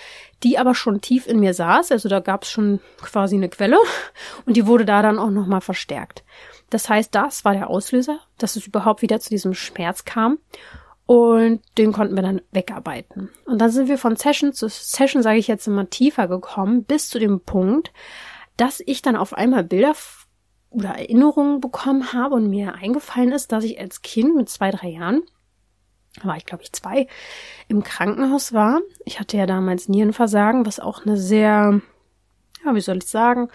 die aber schon tief in mir saß. Also da gab es schon quasi eine Quelle und die wurde da dann auch nochmal verstärkt. Das heißt, das war der Auslöser, dass es überhaupt wieder zu diesem Schmerz kam. Und den konnten wir dann wegarbeiten. Und dann sind wir von Session zu Session, sage ich jetzt immer, tiefer gekommen, bis zu dem Punkt, dass ich dann auf einmal Bilder oder Erinnerungen bekommen habe und mir eingefallen ist, dass ich als Kind mit zwei, drei Jahren war ich glaube ich zwei, im Krankenhaus war. Ich hatte ja damals Nierenversagen, was auch eine sehr, ja, wie soll ich sagen,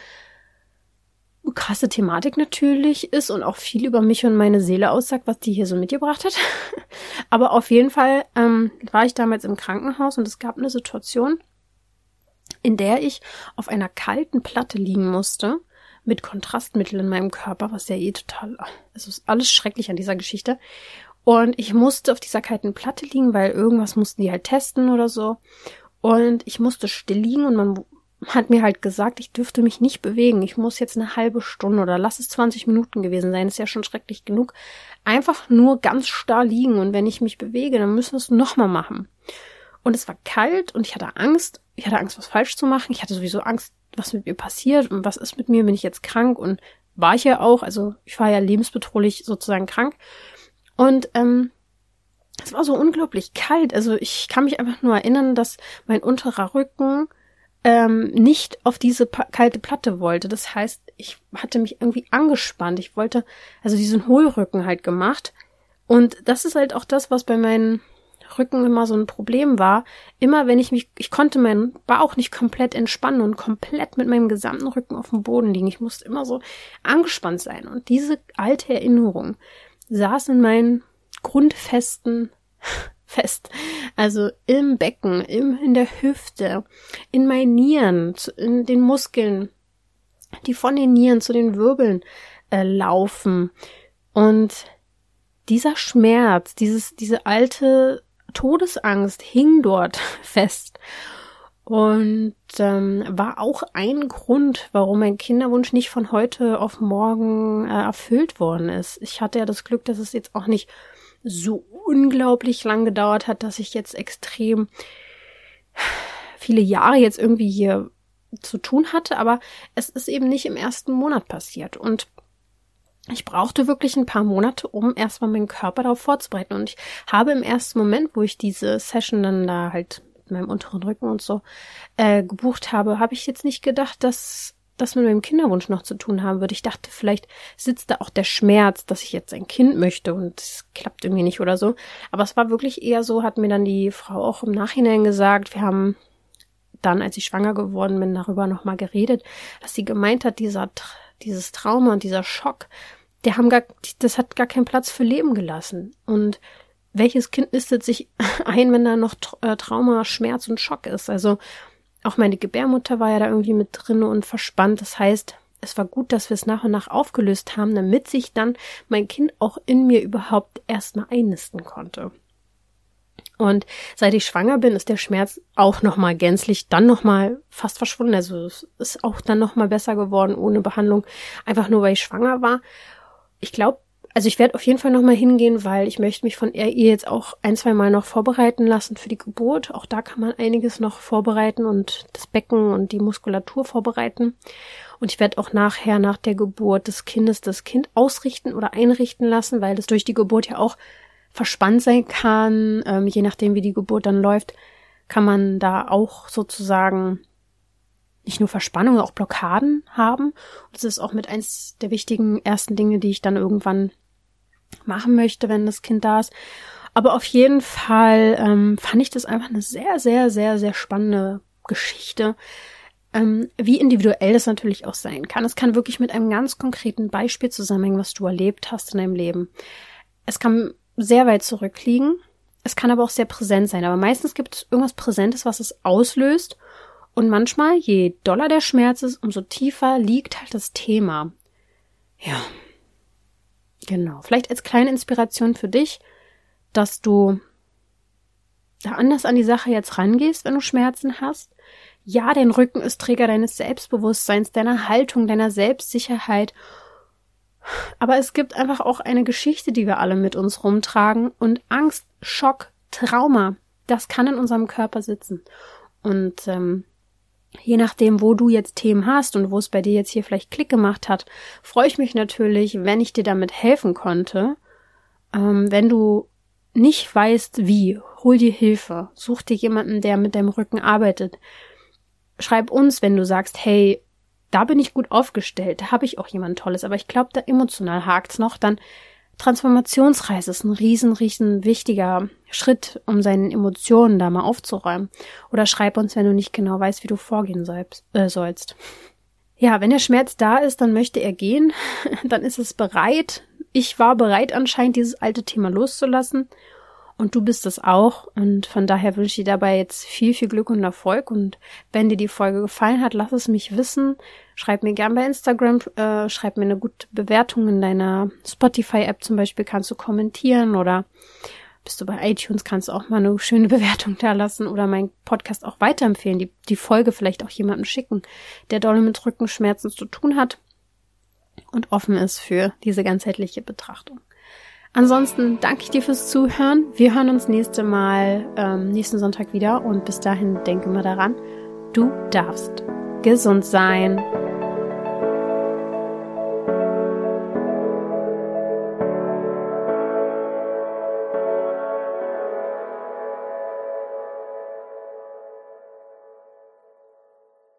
krasse Thematik natürlich ist und auch viel über mich und meine Seele aussagt, was die hier so mitgebracht hat. Aber auf jeden Fall ähm, war ich damals im Krankenhaus und es gab eine Situation, in der ich auf einer kalten Platte liegen musste mit Kontrastmittel in meinem Körper, was ja eh total, es ist alles schrecklich an dieser Geschichte. Und ich musste auf dieser kalten Platte liegen, weil irgendwas mussten die halt testen oder so. Und ich musste still liegen und man hat mir halt gesagt, ich dürfte mich nicht bewegen. Ich muss jetzt eine halbe Stunde oder lass es 20 Minuten gewesen sein, ist ja schon schrecklich genug. Einfach nur ganz starr liegen und wenn ich mich bewege, dann müssen wir es nochmal machen. Und es war kalt und ich hatte Angst. Ich hatte Angst, was falsch zu machen. Ich hatte sowieso Angst, was mit mir passiert und was ist mit mir, bin ich jetzt krank und war ich ja auch. Also ich war ja lebensbedrohlich sozusagen krank. Und ähm, es war so unglaublich kalt. Also ich kann mich einfach nur erinnern, dass mein unterer Rücken ähm, nicht auf diese kalte Platte wollte. Das heißt, ich hatte mich irgendwie angespannt. Ich wollte also diesen Hohlrücken halt gemacht. Und das ist halt auch das, was bei meinen Rücken immer so ein Problem war. Immer wenn ich mich, ich konnte meinen Bauch nicht komplett entspannen und komplett mit meinem gesamten Rücken auf dem Boden liegen. Ich musste immer so angespannt sein. Und diese alte Erinnerung, saß in meinen Grundfesten fest. Also im Becken, im, in der Hüfte, in meinen Nieren, in den Muskeln, die von den Nieren zu den Wirbeln äh, laufen. Und dieser Schmerz, dieses, diese alte Todesangst hing dort fest. Und ähm, war auch ein Grund, warum mein Kinderwunsch nicht von heute auf morgen äh, erfüllt worden ist. Ich hatte ja das Glück, dass es jetzt auch nicht so unglaublich lang gedauert hat, dass ich jetzt extrem viele Jahre jetzt irgendwie hier zu tun hatte, aber es ist eben nicht im ersten Monat passiert. Und ich brauchte wirklich ein paar Monate, um erstmal meinen Körper darauf vorzubereiten. Und ich habe im ersten Moment, wo ich diese Session dann da halt mit meinem unteren Rücken und so äh, gebucht habe, habe ich jetzt nicht gedacht, dass das mit meinem Kinderwunsch noch zu tun haben würde. Ich dachte, vielleicht sitzt da auch der Schmerz, dass ich jetzt ein Kind möchte und es klappt irgendwie nicht oder so. Aber es war wirklich eher so, hat mir dann die Frau auch im Nachhinein gesagt. Wir haben dann, als ich schwanger geworden bin, darüber nochmal geredet, dass sie gemeint hat, dieser, dieses Trauma und dieser Schock, der haben gar, das hat gar keinen Platz für Leben gelassen. Und welches Kind nistet sich ein, wenn da noch äh, Trauma, Schmerz und Schock ist? Also auch meine Gebärmutter war ja da irgendwie mit drin und verspannt. Das heißt, es war gut, dass wir es nach und nach aufgelöst haben, damit sich dann mein Kind auch in mir überhaupt erstmal einnisten konnte. Und seit ich schwanger bin, ist der Schmerz auch nochmal gänzlich dann nochmal fast verschwunden. Also es ist auch dann nochmal besser geworden ohne Behandlung, einfach nur weil ich schwanger war. Ich glaube, also ich werde auf jeden Fall nochmal hingehen, weil ich möchte mich von ihr jetzt auch ein, zwei Mal noch vorbereiten lassen für die Geburt. Auch da kann man einiges noch vorbereiten und das Becken und die Muskulatur vorbereiten. Und ich werde auch nachher nach der Geburt des Kindes das Kind ausrichten oder einrichten lassen, weil das durch die Geburt ja auch verspannt sein kann. Ähm, je nachdem, wie die Geburt dann läuft, kann man da auch sozusagen nicht nur Verspannungen, auch Blockaden haben. Und das ist auch mit eins der wichtigen ersten Dinge, die ich dann irgendwann machen möchte, wenn das Kind da ist. Aber auf jeden Fall ähm, fand ich das einfach eine sehr, sehr, sehr, sehr spannende Geschichte. Ähm, wie individuell das natürlich auch sein kann. Es kann wirklich mit einem ganz konkreten Beispiel zusammenhängen, was du erlebt hast in deinem Leben. Es kann sehr weit zurückliegen. Es kann aber auch sehr präsent sein. Aber meistens gibt es irgendwas Präsentes, was es auslöst. Und manchmal, je doller der Schmerz ist, umso tiefer liegt halt das Thema. Ja, Genau. Vielleicht als kleine Inspiration für dich, dass du da anders an die Sache jetzt rangehst, wenn du Schmerzen hast. Ja, dein Rücken ist Träger deines Selbstbewusstseins, deiner Haltung, deiner Selbstsicherheit. Aber es gibt einfach auch eine Geschichte, die wir alle mit uns rumtragen und Angst, Schock, Trauma, das kann in unserem Körper sitzen. Und ähm, je nachdem, wo du jetzt Themen hast und wo es bei dir jetzt hier vielleicht Klick gemacht hat, freue ich mich natürlich, wenn ich dir damit helfen konnte. Ähm, wenn du nicht weißt, wie, hol dir Hilfe. Such dir jemanden, der mit deinem Rücken arbeitet. Schreib uns, wenn du sagst, hey, da bin ich gut aufgestellt, da habe ich auch jemand Tolles, aber ich glaube, da emotional hakt's noch, dann Transformationsreise ist ein riesen, riesen wichtiger Schritt, um seinen Emotionen da mal aufzuräumen. Oder schreib uns, wenn du nicht genau weißt, wie du vorgehen sollst. Äh, sollst. Ja, wenn der Schmerz da ist, dann möchte er gehen, dann ist es bereit. Ich war bereit anscheinend, dieses alte Thema loszulassen. Und du bist es auch. Und von daher wünsche ich dir dabei jetzt viel, viel Glück und Erfolg. Und wenn dir die Folge gefallen hat, lass es mich wissen. Schreib mir gern bei Instagram, äh, schreib mir eine gute Bewertung in deiner Spotify-App zum Beispiel, kannst du kommentieren oder bist du bei iTunes, kannst du auch mal eine schöne Bewertung da lassen oder meinen Podcast auch weiterempfehlen, die, die Folge vielleicht auch jemandem schicken, der doll mit Rückenschmerzen zu tun hat und offen ist für diese ganzheitliche Betrachtung. Ansonsten danke ich dir fürs Zuhören. Wir hören uns nächste Mal, ähm, nächsten Sonntag wieder und bis dahin denke mal daran, du darfst gesund sein.